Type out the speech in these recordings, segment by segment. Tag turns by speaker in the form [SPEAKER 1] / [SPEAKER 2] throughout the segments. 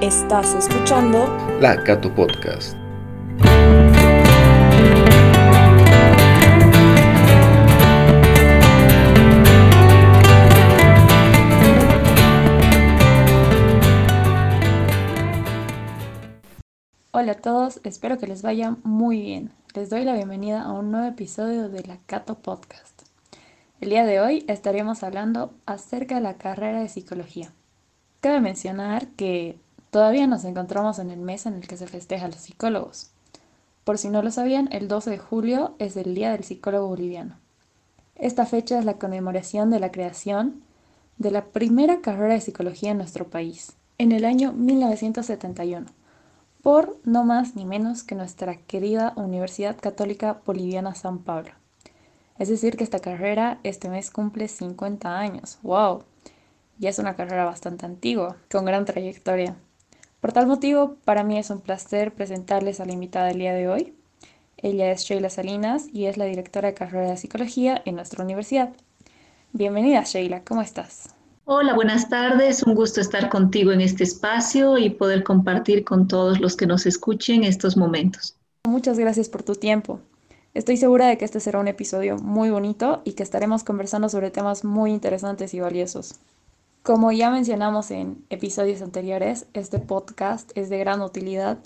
[SPEAKER 1] Estás escuchando
[SPEAKER 2] La Cato Podcast.
[SPEAKER 1] Hola a todos, espero que les vaya muy bien. Les doy la bienvenida a un nuevo episodio de la Cato Podcast. El día de hoy estaremos hablando acerca de la carrera de psicología. Cabe mencionar que Todavía nos encontramos en el mes en el que se festeja a los psicólogos. Por si no lo sabían, el 12 de julio es el Día del Psicólogo Boliviano. Esta fecha es la conmemoración de la creación de la primera carrera de psicología en nuestro país, en el año 1971, por no más ni menos que nuestra querida Universidad Católica Boliviana San Pablo. Es decir, que esta carrera este mes cumple 50 años. ¡Wow! Ya es una carrera bastante antigua, con gran trayectoria. Por tal motivo, para mí es un placer presentarles a la invitada del día de hoy. Ella es Sheila Salinas y es la directora de carrera de psicología en nuestra universidad. Bienvenida Sheila, ¿cómo estás?
[SPEAKER 3] Hola, buenas tardes. Un gusto estar contigo en este espacio y poder compartir con todos los que nos escuchen estos momentos.
[SPEAKER 1] Muchas gracias por tu tiempo. Estoy segura de que este será un episodio muy bonito y que estaremos conversando sobre temas muy interesantes y valiosos. Como ya mencionamos en episodios anteriores, este podcast es de gran utilidad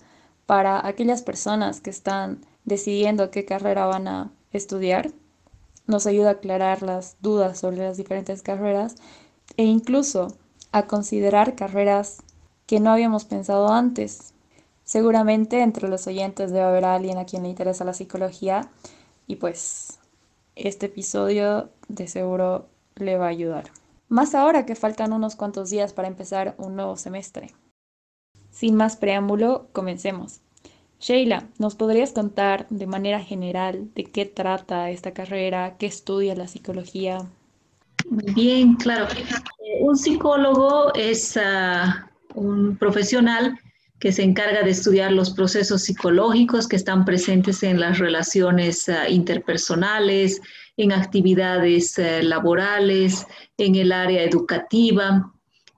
[SPEAKER 1] para aquellas personas que están decidiendo qué carrera van a estudiar. Nos ayuda a aclarar las dudas sobre las diferentes carreras e incluso a considerar carreras que no habíamos pensado antes. Seguramente entre los oyentes debe haber alguien a quien le interesa la psicología y pues este episodio de seguro le va a ayudar más ahora que faltan unos cuantos días para empezar un nuevo semestre. Sin más preámbulo, comencemos. Sheila, ¿nos podrías contar de manera general de qué trata esta carrera, qué estudia la psicología?
[SPEAKER 3] Bien, claro. Un psicólogo es ah, un profesional que se encarga de estudiar los procesos psicológicos que están presentes en las relaciones ah, interpersonales, en actividades eh, laborales, en el área educativa.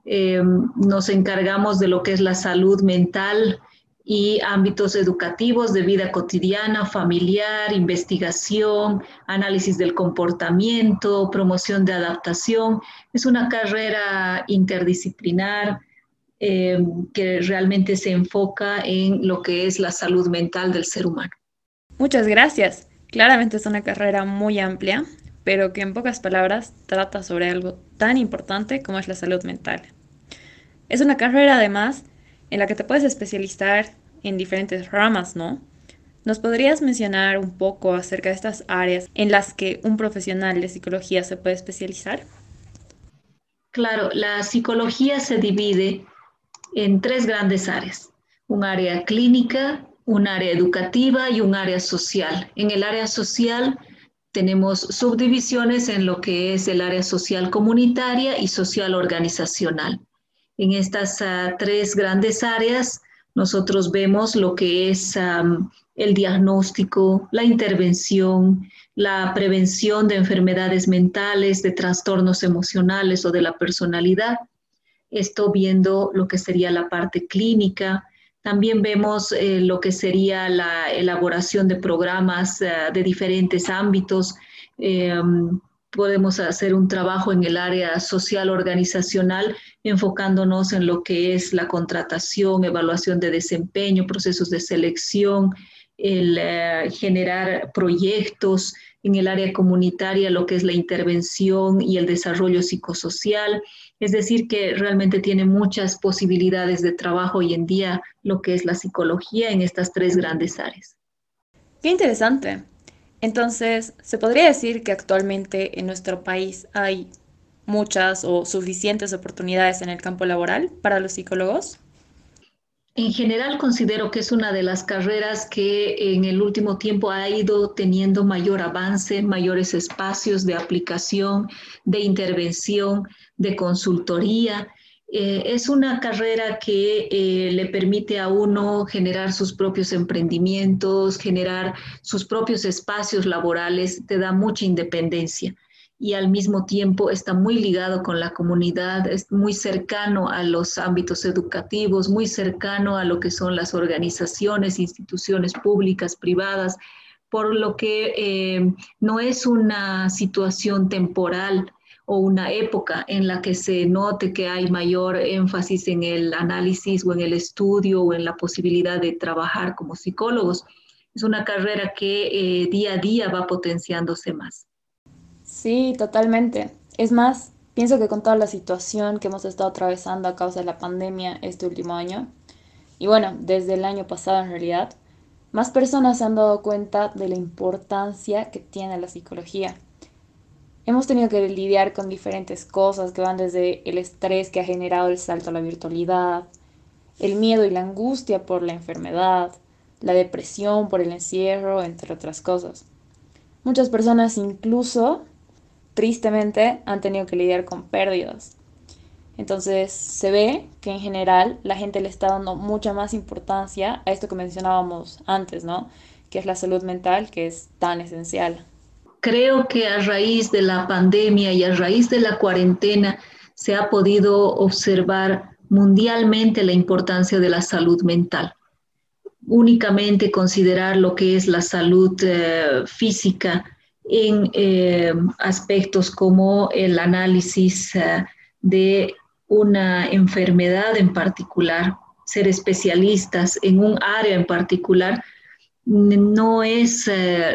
[SPEAKER 3] Eh, nos encargamos de lo que es la salud mental y ámbitos educativos de vida cotidiana, familiar, investigación, análisis del comportamiento, promoción de adaptación. Es una carrera interdisciplinar eh, que realmente se enfoca en lo que es la salud mental del ser humano.
[SPEAKER 1] Muchas gracias. Claramente es una carrera muy amplia, pero que en pocas palabras trata sobre algo tan importante como es la salud mental. Es una carrera además en la que te puedes especializar en diferentes ramas, ¿no? ¿Nos podrías mencionar un poco acerca de estas áreas en las que un profesional de psicología se puede especializar?
[SPEAKER 3] Claro, la psicología se divide en tres grandes áreas. Un área clínica, un área educativa y un área social. En el área social tenemos subdivisiones en lo que es el área social comunitaria y social organizacional. En estas ah, tres grandes áreas nosotros vemos lo que es el diagnóstico, la intervención, la prevención de enfermedades mentales, de trastornos emocionales o de la personalidad. Esto viendo lo que sería la parte clínica, también vemos eh, lo que sería la elaboración de programas eh, de diferentes ámbitos. Em, podemos hacer un trabajo en el área social organizacional enfocándonos en lo que es la contratación, evaluación de desempeño, procesos de selección, el eh, generar proyectos en el área comunitaria, lo que es la intervención y el desarrollo psicosocial, es decir, que realmente tiene muchas posibilidades de trabajo hoy en día lo que es la psicología en estas tres grandes áreas.
[SPEAKER 1] Qué interesante. Entonces, ¿se podría decir que actualmente en nuestro país hay muchas o suficientes oportunidades en el campo laboral para los psicólogos?
[SPEAKER 3] En general considero que es una de las carreras que en el último tiempo ha ido teniendo mayor avance, mayores espacios de aplicación, de intervención, de consultoría. Eh, es una carrera que eh, le permite a uno generar sus propios emprendimientos, generar sus propios espacios laborales, te da mucha independencia. Y al mismo tiempo está muy ligado con la comunidad, es muy cercano a los ámbitos educativos, muy cercano a lo que son las organizaciones, instituciones públicas, privadas, por lo que eh, no es una situación temporal o una época en la que se note que hay mayor énfasis en el análisis o en el estudio o en la posibilidad de trabajar como psicólogos. Es una carrera que eh, día a día va potenciándose más.
[SPEAKER 1] Sí, totalmente. Es más, pienso que con toda la situación que hemos estado atravesando a causa de la pandemia este último año, y bueno, desde el año pasado en realidad, más personas se han dado cuenta de la importancia que tiene la psicología. Hemos tenido que lidiar con diferentes cosas que van desde el estrés que ha generado el salto a la virtualidad, el miedo y la angustia por la enfermedad, la depresión por el encierro, entre otras cosas. Muchas personas incluso, tristemente, han tenido que lidiar con pérdidas. Entonces se ve que en general la gente le está dando mucha más importancia a esto que mencionábamos antes, ¿no? Que es la salud mental, que es tan esencial.
[SPEAKER 3] Creo que a raíz de la pandemia y a raíz de la cuarentena se ha podido observar mundialmente la importancia de la salud mental únicamente considerar lo que es la salud eh, física en eh, aspectos como el análisis eh, de una enfermedad en particular, ser especialistas en un área en particular, no es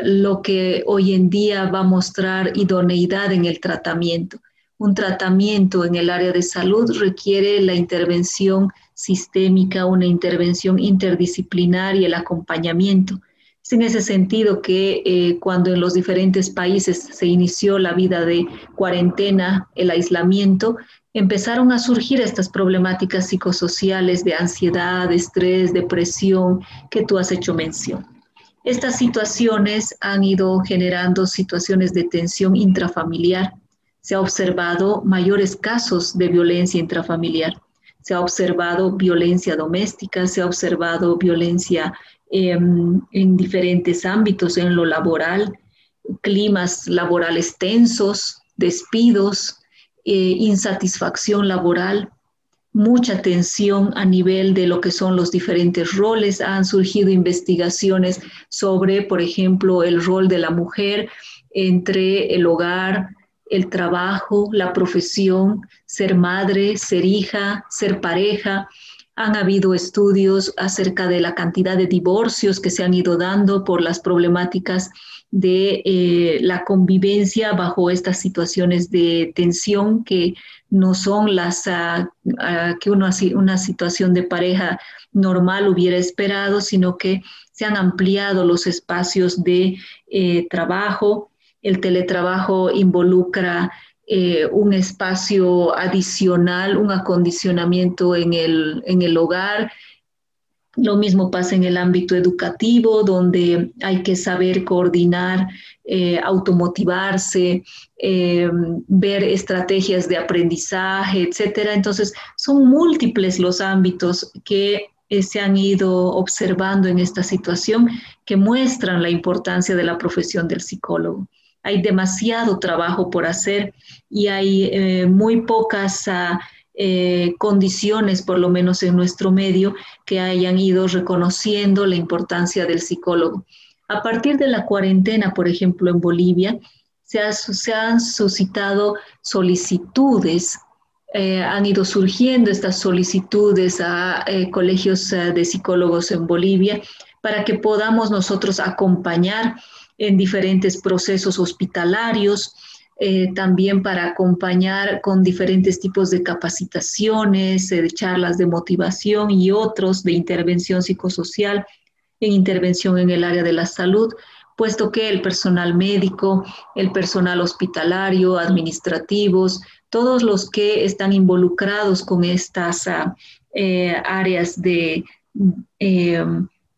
[SPEAKER 3] lo que hoy en día va a mostrar idoneidad en el tratamiento. Un tratamiento en el área de salud requiere la intervención sistémica, una intervención interdisciplinar y el acompañamiento. Es en ese sentido que eh, cuando en los diferentes países se inició la vida de cuarentena, el aislamiento, empezaron a surgir estas problemáticas psicosociales de ansiedad, estrés, depresión, que tú has hecho mención. Estas situaciones han ido generando situaciones de tensión intrafamiliar. Se ha observado mayores casos de violencia intrafamiliar se ha observado violencia doméstica, se ha observado violencia em, en diferentes ámbitos, en lo laboral, climas laborales tensos, despidos, eh, insatisfacción laboral, mucha tensión a nivel de lo que son los diferentes roles. Han surgido investigaciones sobre, por ejemplo, el rol de la mujer entre el hogar, el trabajo, la profesión, ser madre, ser hija, ser pareja. Han habido estudios acerca de la cantidad de divorcios que se han ido dando por las problemáticas de eh, la convivencia bajo estas situaciones de tensión que no son las ah, ah, que uno, una situación de pareja normal hubiera esperado, sino que se han ampliado los espacios de eh, trabajo, el teletrabajo involucra eh, un espacio adicional, un acondicionamiento en el, en el hogar. Lo mismo pasa en el ámbito educativo, donde hay que saber coordinar, eh, automotivarse, eh, ver estrategias de aprendizaje, etcétera. Entonces, son múltiples los ámbitos que se han ido observando en esta situación que muestran la importancia de la profesión del psicólogo hay demasiado trabajo por hacer y hay eh, muy pocas ah, eh, condiciones, por lo menos en nuestro medio, que hayan ido reconociendo la importancia del psicólogo. A partir de la cuarentena, por ejemplo, en Bolivia, se, han suscitado solicitudes, eh, han ido surgiendo estas solicitudes a colegios de psicólogos en Bolivia para que podamos nosotros acompañar en diferentes procesos hospitalarios, eh, también para acompañar con diferentes tipos de capacitaciones, eh, de charlas de motivación y otros de intervención psicosocial, en intervención en el área de la salud, puesto que el personal médico, el personal hospitalario, administrativos, todos los que están involucrados con estas ah, eh, áreas de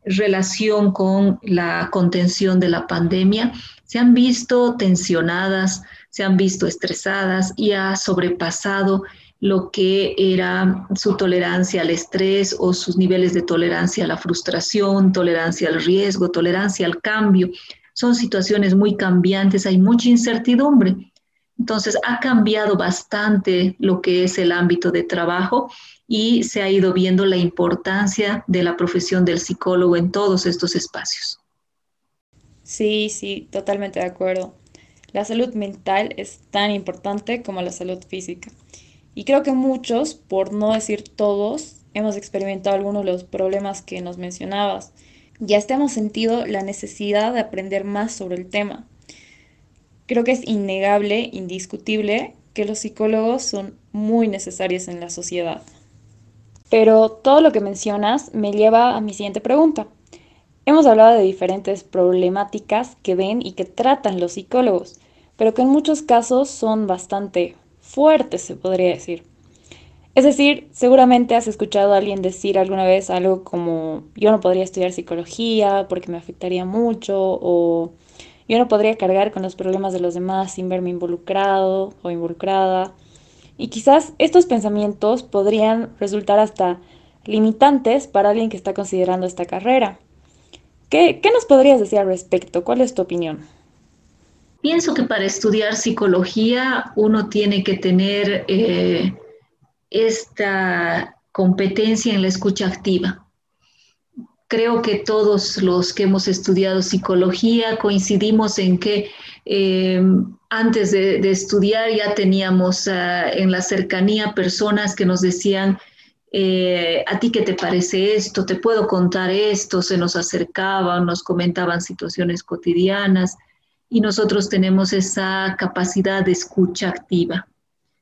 [SPEAKER 3] relación con la contención de la pandemia se han visto tensionadas, se han visto estresadas y ha sobrepasado lo que era su tolerancia al estrés o sus niveles de tolerancia a la frustración, tolerancia al riesgo, tolerancia al cambio. Son situaciones muy cambiantes, hay mucha incertidumbre. Entonces, ha cambiado bastante lo que es el ámbito de trabajo y se ha ido viendo la importancia de la profesión del psicólogo en todos estos espacios.
[SPEAKER 1] Sí, sí, totalmente de acuerdo. La salud mental es tan importante como la salud física. Y creo que muchos, por no decir todos, hemos experimentado algunos de los problemas que nos mencionabas. Ya hasta hemos sentido la necesidad de aprender más sobre el tema. Creo que es innegable, indiscutible, que los psicólogos son muy necesarios en la sociedad. Pero todo lo que mencionas me lleva a mi siguiente pregunta. Hemos hablado de diferentes problemáticas que ven y que tratan los psicólogos, pero que en muchos casos son bastante fuertes, se podría decir. Es decir, seguramente has escuchado a alguien decir alguna vez algo como yo no podría estudiar psicología porque me afectaría mucho o yo no podría cargar con los problemas de los demás sin verme involucrado o involucrada. Y quizás estos pensamientos podrían resultar hasta limitantes para alguien que está considerando esta carrera. ¿Qué, nos podrías decir al respecto? ¿Cuál es tu opinión?
[SPEAKER 3] Pienso que para estudiar psicología uno tiene que tener eh, esta competencia en la escucha activa. Creo que todos los que hemos estudiado psicología coincidimos en que eh, antes de, estudiar ya teníamos ah, en la cercanía personas que nos decían, eh, ¿a ti qué te parece esto? ¿Te puedo contar esto? Se nos acercaban, nos comentaban situaciones cotidianas y nosotros tenemos esa capacidad de escucha activa,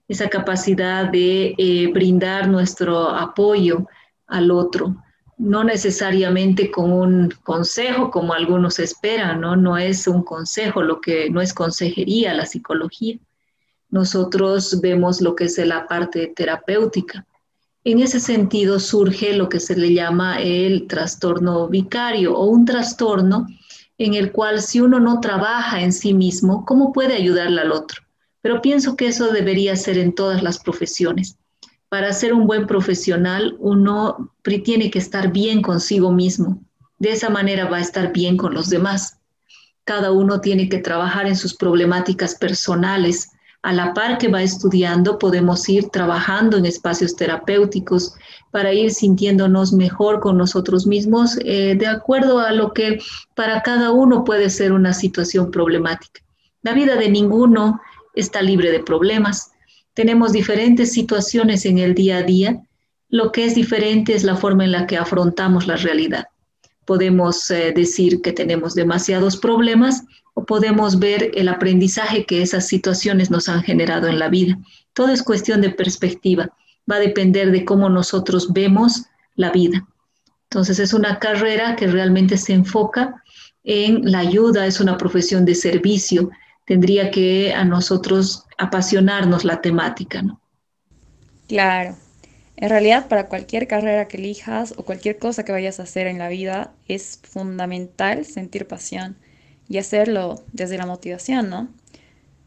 [SPEAKER 3] esa capacidad de eh, brindar nuestro apoyo al otro, no necesariamente con un consejo como algunos esperan, ¿no? Es un consejo, lo que no es consejería la psicología. Nosotros vemos lo que es la parte terapéutica en ese sentido surge lo que se le llama el trastorno vicario o un trastorno en el cual si uno no trabaja en sí mismo, ¿cómo puede ayudarle al otro? Pero pienso que eso debería ser en todas las profesiones. Para ser un buen profesional, uno tiene que estar bien consigo mismo. De esa manera va a estar bien con los demás. Cada uno tiene que trabajar en sus problemáticas personales a la par que va estudiando, podemos ir trabajando en espacios terapéuticos para ir sintiéndonos mejor con nosotros mismos, eh, de acuerdo a lo que para cada uno puede ser una situación problemática. La vida de ninguno está libre de problemas. Tenemos diferentes situaciones en el día a día. Lo que es diferente es la forma en la que afrontamos la realidad. Podemos eh, decir que tenemos demasiados problemas o podemos ver el aprendizaje que esas situaciones nos han generado en la vida. Todo es cuestión de perspectiva. Va a depender de cómo nosotros vemos la vida. Entonces es una carrera que realmente se enfoca en la ayuda, es una profesión de servicio. Tendría que a nosotros apasionarnos la temática, ¿no?
[SPEAKER 1] Claro. En realidad, para cualquier carrera que elijas o cualquier cosa que vayas a hacer en la vida, es fundamental sentir pasión y hacerlo desde la motivación, ¿no?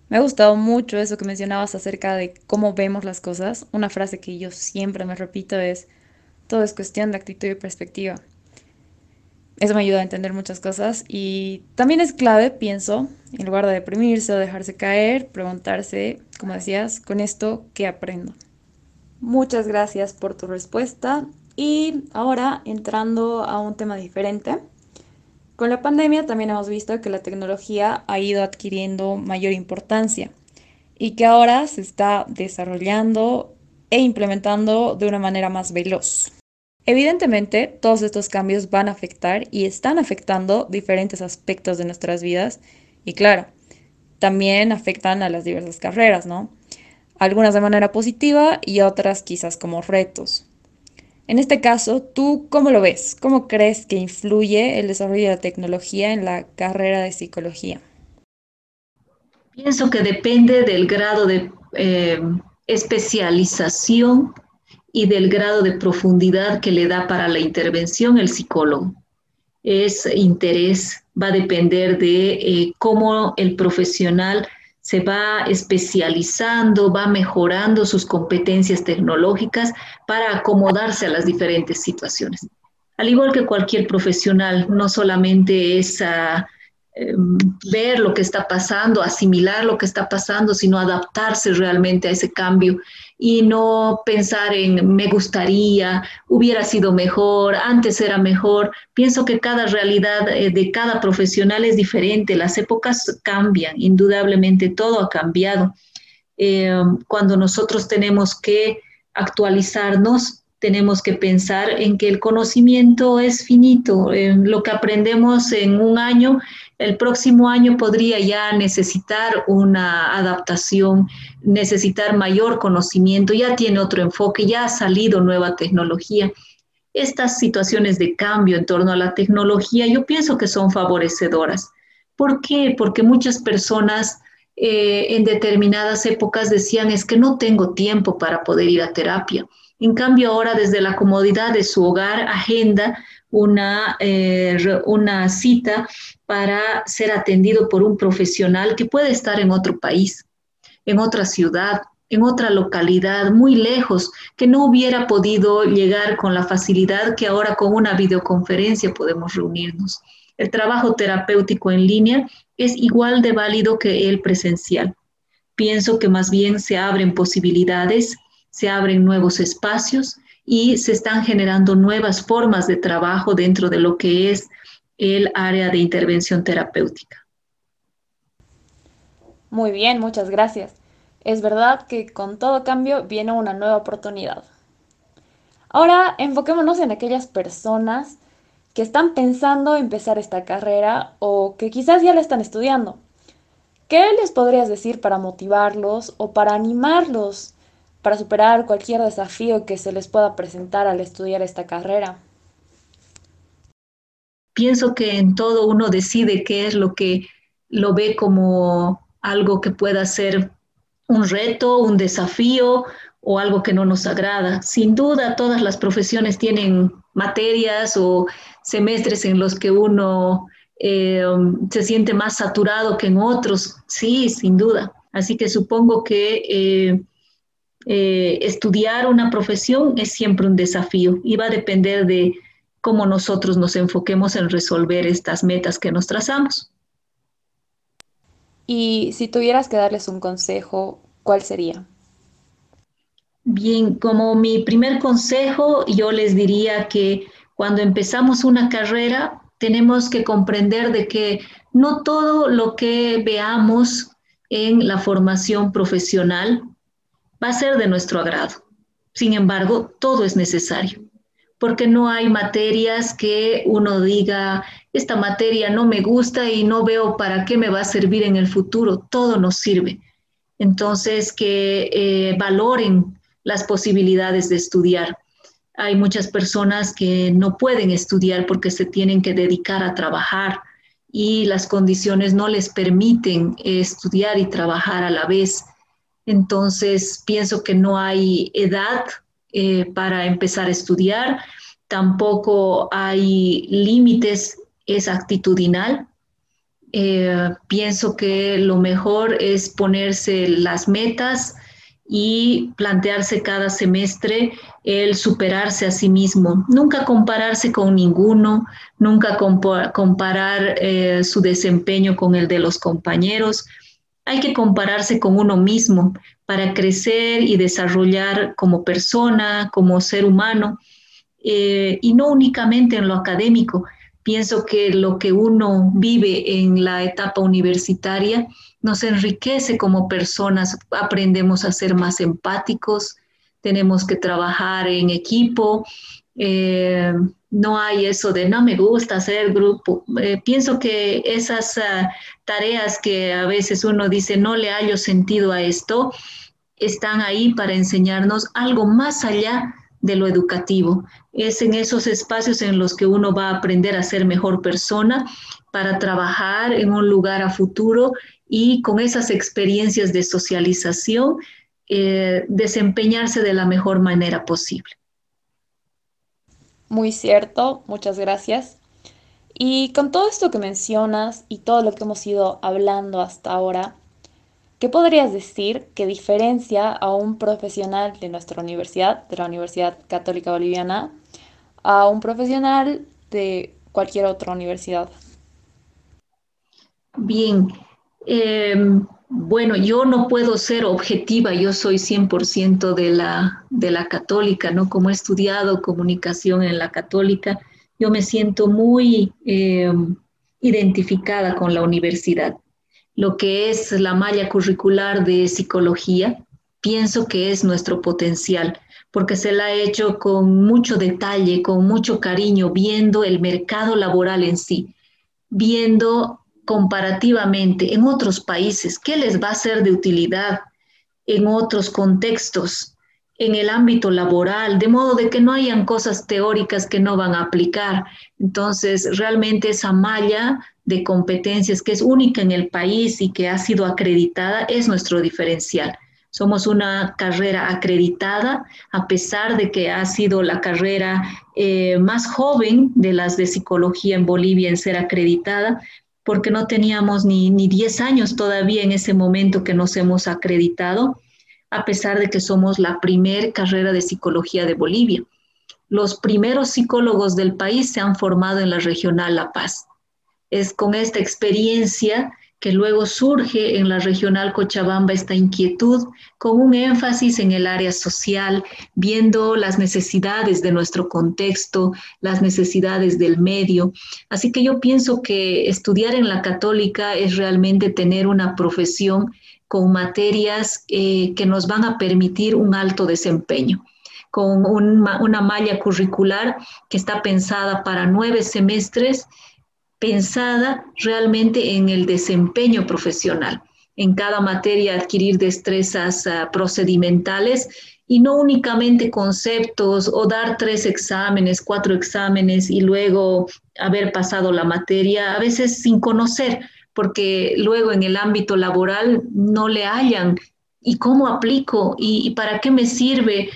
[SPEAKER 1] Me ha gustado mucho eso que mencionabas acerca de cómo vemos las cosas. Una frase que yo siempre me repito es, todo es cuestión de actitud y perspectiva. Eso me ayuda a entender muchas cosas y también es clave, pienso, en lugar de deprimirse o dejarse caer, preguntarse, como decías, con esto, ¿qué aprendo? Muchas gracias por tu respuesta y ahora entrando a un tema diferente. Con la pandemia también hemos visto que la tecnología ha ido adquiriendo mayor importancia y que ahora se está desarrollando e implementando de una manera más veloz. Evidentemente, todos estos cambios van a afectar y están afectando diferentes aspectos de nuestras vidas y claro, también afectan a las diversas carreras, ¿no? Algunas de manera positiva y otras quizás como retos. En este caso, ¿tú cómo lo ves? ¿Cómo crees que influye el desarrollo de la tecnología en la carrera de psicología?
[SPEAKER 3] Pienso que depende del grado de eh, especialización y del grado de profundidad que le da para la intervención el psicólogo. Es interés, va a depender de eh, cómo el profesional se va especializando, va mejorando sus competencias tecnológicas para acomodarse a las diferentes situaciones. Al igual que cualquier profesional, no solamente es ah, em, ver lo que está pasando, asimilar lo que está pasando, sino adaptarse realmente a ese cambio y no pensar en me gustaría, hubiera sido mejor, antes era mejor. Pienso que cada realidad eh, de cada profesional es diferente, las épocas cambian, indudablemente todo ha cambiado. Eh, cuando nosotros tenemos que actualizarnos, tenemos que pensar en que el conocimiento es finito. lo que aprendemos en un año el próximo año podría ya necesitar una adaptación, necesitar mayor conocimiento, ya tiene otro enfoque, ya ha salido nueva tecnología. Estas situaciones de cambio en torno a la tecnología yo pienso que son favorecedoras. ¿Por qué? Porque muchas personas eh, en determinadas épocas decían es que no tengo tiempo para poder ir a terapia. En cambio, ahora desde la comodidad de su hogar, agenda una, eh, una cita para ser atendido por un profesional que puede estar en otro país, en otra ciudad, en otra localidad, muy lejos, que no hubiera podido llegar con la facilidad que ahora con una videoconferencia podemos reunirnos. El trabajo terapéutico en línea es igual de válido que el presencial. Pienso que más bien se abren posibilidades, se abren nuevos espacios y se están generando nuevas formas de trabajo dentro de lo que es el área de intervención terapéutica.
[SPEAKER 1] Muy bien, muchas gracias. Es verdad que con todo cambio viene una nueva oportunidad. Ahora enfoquémonos en aquellas personas que están pensando empezar esta carrera o que quizás ya la están estudiando. ¿Qué les podrías decir para motivarlos o para animarlos para superar cualquier desafío que se les pueda presentar al estudiar esta carrera?
[SPEAKER 3] Pienso que en todo uno decide qué es lo que lo ve como algo que pueda ser un reto, un desafío o algo que no nos agrada. Sin duda, todas las profesiones tienen materias o semestres en los que uno eh, se siente más saturado que en otros. Sí, sin duda. Así que supongo que eh, eh, estudiar una profesión es siempre un desafío y va a depender de cómo nosotros nos enfoquemos en resolver estas metas que nos trazamos.
[SPEAKER 1] Y si tuvieras que darles un consejo, ¿cuál sería?
[SPEAKER 3] Bien, como mi primer consejo, yo les diría que cuando empezamos una carrera tenemos que comprender de que no todo lo que veamos en la formación profesional va a ser de nuestro agrado. Sin embargo, todo es necesario, porque no hay materias que uno diga, esta materia no me gusta y no veo para qué me va a servir en el futuro, todo nos sirve. Entonces, que eh, valoren las posibilidades de estudiar. Hay muchas personas que no pueden estudiar porque se tienen que dedicar a trabajar y las condiciones no les permiten estudiar y trabajar a la vez. Entonces, pienso que no hay edad eh, para empezar a estudiar, tampoco hay límites, es actitudinal. Eh, pienso que lo mejor es ponerse las metas y plantearse cada semestre el superarse a sí mismo, nunca compararse con ninguno, nunca comparar eh, su desempeño con el de los compañeros, hay que compararse con uno mismo para crecer y desarrollar como persona, como ser humano, eh, y no únicamente en lo académico. Pienso que lo que uno vive en la etapa universitaria nos enriquece como personas, aprendemos a ser más empáticos, tenemos que trabajar en equipo, eh, no hay eso de no me gusta hacer grupo. Eh, pienso que esas ah, tareas que a veces uno dice no le hallo sentido a esto, están ahí para enseñarnos algo más allá de lo educativo. Es en esos espacios en los que uno va a aprender a ser mejor persona para trabajar en un lugar a futuro y con esas experiencias de socialización eh, desempeñarse de la mejor manera posible.
[SPEAKER 1] Muy cierto, muchas gracias. Y con todo esto que mencionas y todo lo que hemos ido hablando hasta ahora, ¿qué podrías decir que diferencia a un profesional de nuestra universidad, de la Universidad Católica Boliviana, a un profesional de cualquier otra universidad?
[SPEAKER 3] Bien, em, bueno, yo no puedo ser objetiva, yo soy 100% de la, de la católica, ¿no? Como he estudiado comunicación en la católica, yo me siento muy em, identificada con la universidad. Lo que es la malla curricular de psicología, pienso que es nuestro potencial, porque se la ha hecho con mucho detalle, con mucho cariño, viendo el mercado laboral en sí, viendo comparativamente en otros países, qué les va a ser de utilidad en otros contextos, en el ámbito laboral, de modo de que no hayan cosas teóricas que no van a aplicar. Entonces, realmente esa malla de competencias que es única en el país y que ha sido acreditada es nuestro diferencial. Somos una carrera acreditada, a pesar de que ha sido la carrera eh, más joven de las de psicología en Bolivia en ser acreditada, porque no teníamos ni, ni 10 años todavía en ese momento que nos hemos acreditado, a pesar de que somos la primer carrera de psicología de Bolivia. Los primeros psicólogos del país se han formado en la regional La Paz. Es con esta experiencia que luego surge en la regional Cochabamba esta inquietud con un énfasis en el área social, viendo las necesidades de nuestro contexto, las necesidades del medio. Así que yo pienso que estudiar en la católica es realmente tener una profesión con materias eh, que nos van a permitir un alto desempeño con una malla curricular que está pensada para nueve semestres pensada realmente en el desempeño profesional, en cada materia adquirir destrezas uh, procedimentales y no únicamente conceptos o dar tres exámenes, cuatro exámenes y luego haber pasado la materia, a veces sin conocer, porque luego en el ámbito laboral no le hallan. Y cómo aplico y, y para qué me sirve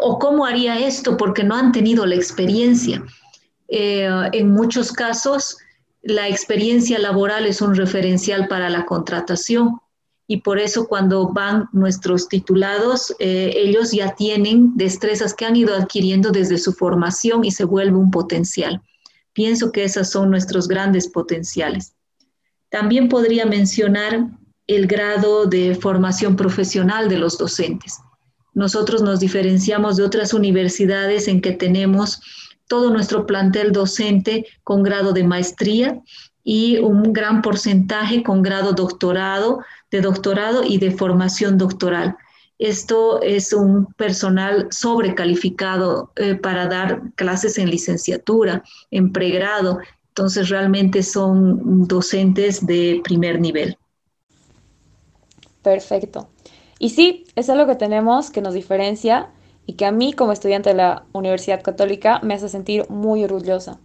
[SPEAKER 3] o cómo haría esto porque no han tenido la experiencia. Eh, en muchos casos, la experiencia laboral es un referencial para la contratación y por eso cuando van nuestros titulados, eh, ellos ya tienen destrezas que han ido adquiriendo desde su formación y se vuelve un potencial. Pienso que esos son nuestros grandes potenciales. También podría mencionar el grado de formación profesional de los docentes. Nosotros nos diferenciamos de otras universidades en que tenemos todo nuestro plantel docente con grado de maestría y un gran porcentaje con grado doctorado, de doctorado y de formación doctoral. Esto es un personal sobrecalificado eh, para dar clases en licenciatura, en pregrado. Entonces realmente son docentes de primer nivel.
[SPEAKER 1] Perfecto. Y sí, es algo que tenemos que nos diferencia y que a mí como estudiante de la Universidad Católica me hace sentir muy orgullosa.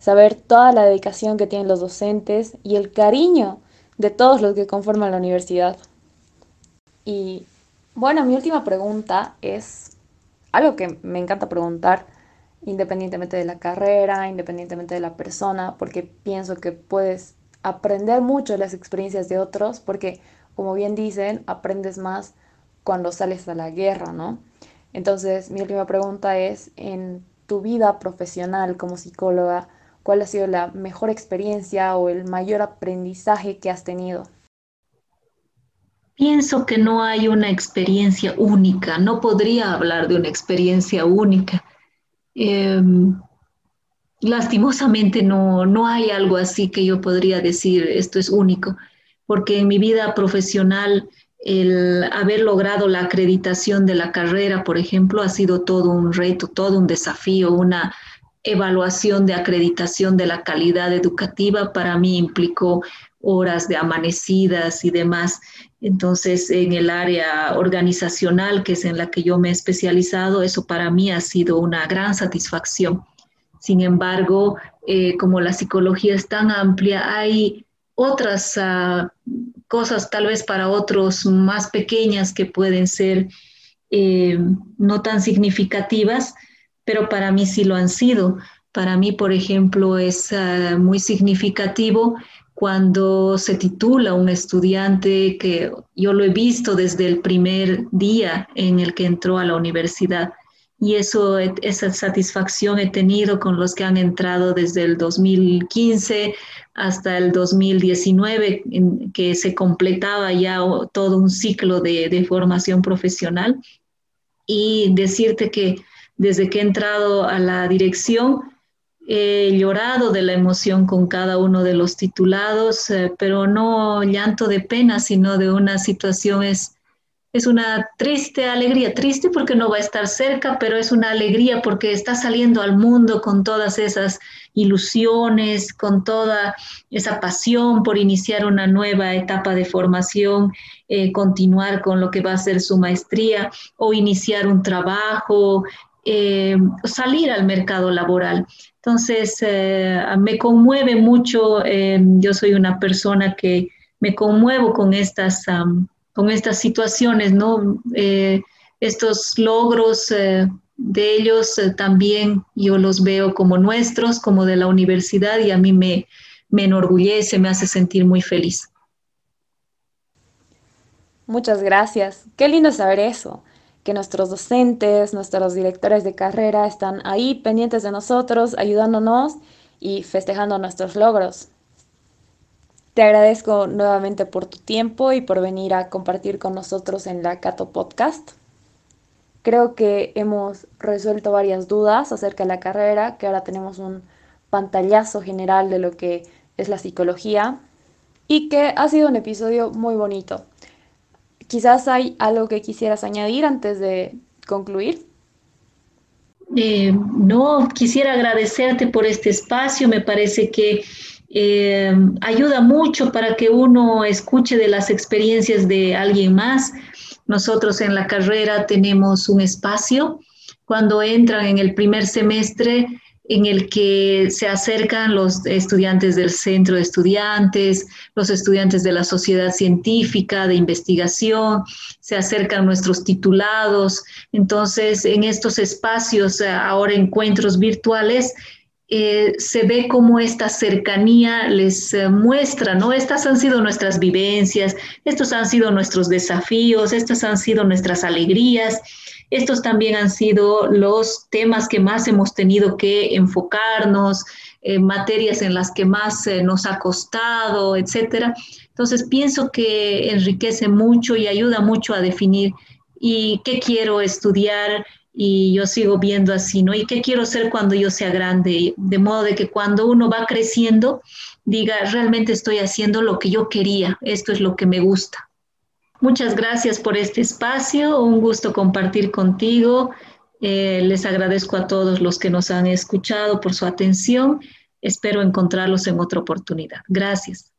[SPEAKER 1] Saber toda la dedicación que tienen los docentes y el cariño de todos los que conforman la universidad. Y bueno, mi última pregunta es algo que me encanta preguntar, independientemente de la carrera, independientemente de la persona, porque pienso que puedes aprender mucho de las experiencias de otros, porque como bien dicen, aprendes más cuando sales a la guerra, ¿no? Entonces, mi última pregunta es, en tu vida profesional como psicóloga, ¿cuál ha sido la mejor experiencia o el mayor aprendizaje que has tenido?
[SPEAKER 3] Pienso que no hay una experiencia única, no podría hablar de una experiencia única. Em, lastimosamente no, no hay algo así que yo podría decir esto es único, porque en mi vida profesional el haber logrado la acreditación de la carrera, por ejemplo, ha sido todo un reto, todo un desafío, una evaluación de acreditación de la calidad educativa para mí implicó horas de amanecidas y demás. Entonces, en el área organizacional, que es en la que yo me he especializado, eso para mí ha sido una gran satisfacción. Sin embargo, eh, como la psicología es tan amplia, hay otras uh, cosas tal vez para otros más pequeñas que pueden ser eh, no tan significativas, pero para mí sí lo han sido. Para mí, por ejemplo, es uh, muy significativo cuando se titula un estudiante que yo lo he visto desde el primer día en el que entró a la universidad y eso, esa satisfacción he tenido con los que han entrado desde el 2015 hasta el 2019, en que se completaba ya todo un ciclo de, de formación profesional. Y decirte que desde que he entrado a la dirección, He llorado de la emoción con cada uno de los titulados, eh, pero no llanto de pena, sino de una situación es, es una triste alegría, triste porque no va a estar cerca, pero es una alegría porque está saliendo al mundo con todas esas ilusiones, con toda esa pasión por iniciar una nueva etapa de formación, eh, continuar con lo que va a ser su maestría o iniciar un trabajo, eh, salir al mercado laboral. Entonces, eh, me conmueve mucho, yo soy una persona que me conmuevo con estas, con estas situaciones, ¿no? estos logros de ellos también yo los veo como nuestros, como de la universidad y a mí me, me enorgullece, me hace sentir muy feliz.
[SPEAKER 1] Muchas gracias. Qué lindo saber eso que nuestros docentes, nuestros directores de carrera están ahí pendientes de nosotros, ayudándonos y festejando nuestros logros. Te agradezco nuevamente por tu tiempo y por venir a compartir con nosotros en la Cato Podcast. Creo que hemos resuelto varias dudas acerca de la carrera, que ahora tenemos un pantallazo general de lo que es la psicología y que ha sido un episodio muy bonito. Quizás hay algo que quisieras añadir antes de concluir.
[SPEAKER 3] Eh, no, quisiera agradecerte por este espacio. Me parece que eh, ayuda mucho para que uno escuche de las experiencias de alguien más. Nosotros en la carrera tenemos un espacio. Cuando entran en el primer semestre, en el que se acercan los estudiantes del centro de estudiantes, los estudiantes de la sociedad científica, de investigación, se acercan nuestros titulados. Entonces, en estos espacios, eh, ahora encuentros virtuales, eh, se ve cómo esta cercanía les eh, muestra, ¿no? Estas han sido nuestras vivencias, estos han sido nuestros desafíos, estas han sido nuestras alegrías estos también han sido los temas que más hemos tenido que enfocarnos, eh, materias en las que más eh, nos ha costado, etcétera. Entonces pienso que enriquece mucho y ayuda mucho a definir y qué quiero estudiar y yo sigo viendo así, ¿no? Y qué quiero ser cuando yo sea grande, de modo de que cuando uno va creciendo diga, realmente estoy haciendo lo que yo quería, esto es lo que me gusta. Muchas gracias por este espacio, un gusto compartir contigo. Eh, les agradezco a todos los que nos han escuchado por su atención. Espero encontrarlos en otra oportunidad. Gracias.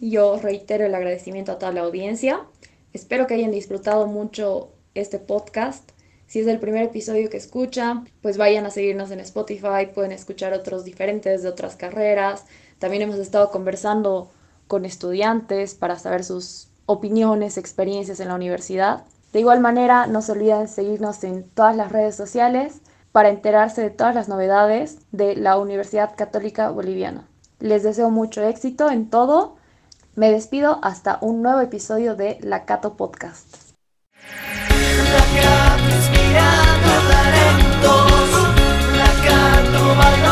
[SPEAKER 1] Yo reitero el agradecimiento a toda la audiencia. Espero que hayan disfrutado mucho este podcast. Si es el primer episodio que escuchan, pues vayan a seguirnos en Spotify, pueden escuchar otros diferentes de otras carreras. También hemos estado conversando con estudiantes para saber sus opiniones, experiencias en la universidad. De igual manera, no se olviden seguirnos en todas las redes sociales para enterarse de todas las novedades de la Universidad Católica Boliviana. Les deseo mucho éxito en todo. Me despido hasta un nuevo episodio de La Cato Podcast. Mira tus talentos, la canto